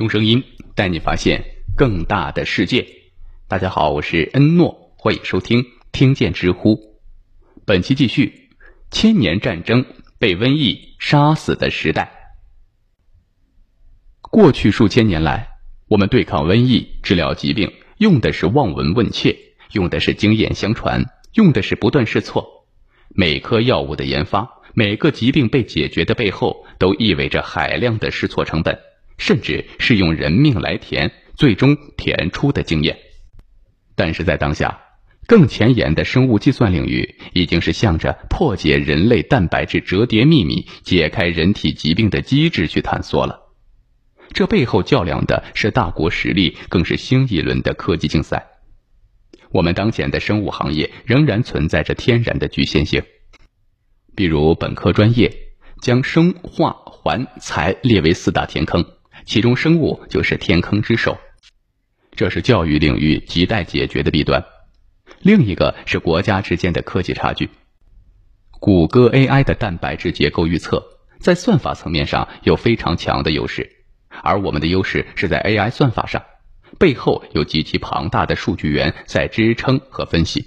用声音带你发现更大的世界。大家好，我是恩诺，欢迎收听听见知乎。本期继续：千年战争被瘟疫杀死的时代。过去数千年来，我们对抗瘟疫、治疗疾病，用的是望闻问切，用的是经验相传，用的是不断试错。每颗药物的研发，每个疾病被解决的背后，都意味着海量的试错成本。甚至是用人命来填，最终填出的经验。但是在当下，更前沿的生物计算领域，已经是向着破解人类蛋白质折叠秘密、解开人体疾病的机制去探索了。这背后较量的是大国实力，更是新一轮的科技竞赛。我们当前的生物行业仍然存在着天然的局限性，比如本科专业将生化环材列为四大天坑。其中，生物就是天坑之首，这是教育领域亟待解决的弊端。另一个是国家之间的科技差距。谷歌 AI 的蛋白质结构预测，在算法层面上有非常强的优势，而我们的优势是在 AI 算法上，背后有极其庞大的数据源在支撑和分析。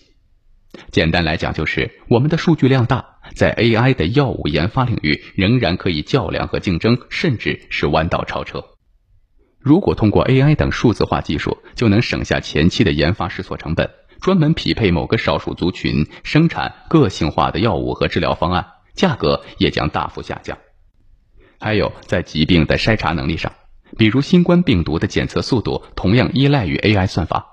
简单来讲，就是我们的数据量大，在 AI 的药物研发领域仍然可以较量和竞争，甚至是弯道超车。如果通过 AI 等数字化技术，就能省下前期的研发试错成本，专门匹配某个少数族群，生产个性化的药物和治疗方案，价格也将大幅下降。还有在疾病的筛查能力上，比如新冠病毒的检测速度，同样依赖于 AI 算法。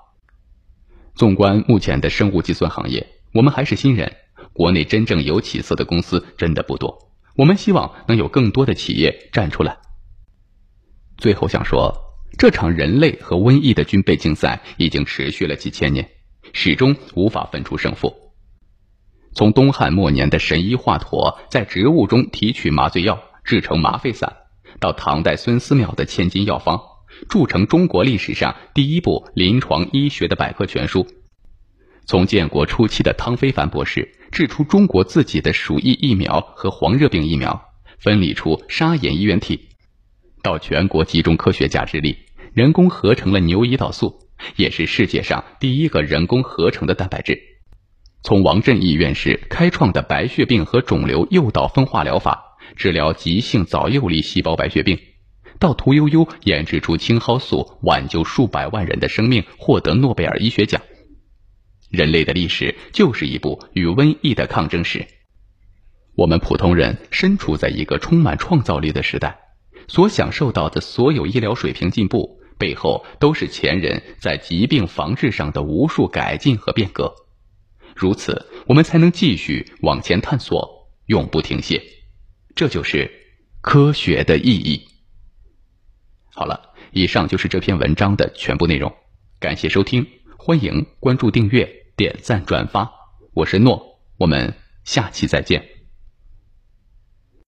纵观目前的生物计算行业，我们还是新人，国内真正有起色的公司真的不多。我们希望能有更多的企业站出来。最后想说，这场人类和瘟疫的军备竞赛已经持续了几千年，始终无法分出胜负。从东汉末年的神医华佗在植物中提取麻醉药制成麻沸散，到唐代孙思邈的千金药方，铸成中国历史上第一部临床医学的百科全书；从建国初期的汤非凡博士制出中国自己的鼠疫疫苗和黄热病疫苗，分离出沙眼衣原体。到全国集中科学家之力，人工合成了牛胰岛素，也是世界上第一个人工合成的蛋白质。从王振义院士开创的白血病和肿瘤诱导分化疗法，治疗急性早幼粒细胞白血病，到屠呦呦研制出青蒿素，挽救数百万人的生命，获得诺贝尔医学奖。人类的历史就是一部与瘟疫的抗争史。我们普通人身处在一个充满创造力的时代。所享受到的所有医疗水平进步，背后都是前人在疾病防治上的无数改进和变革。如此，我们才能继续往前探索，永不停歇。这就是科学的意义。好了，以上就是这篇文章的全部内容。感谢收听，欢迎关注、订阅、点赞、转发。我是诺，我们下期再见。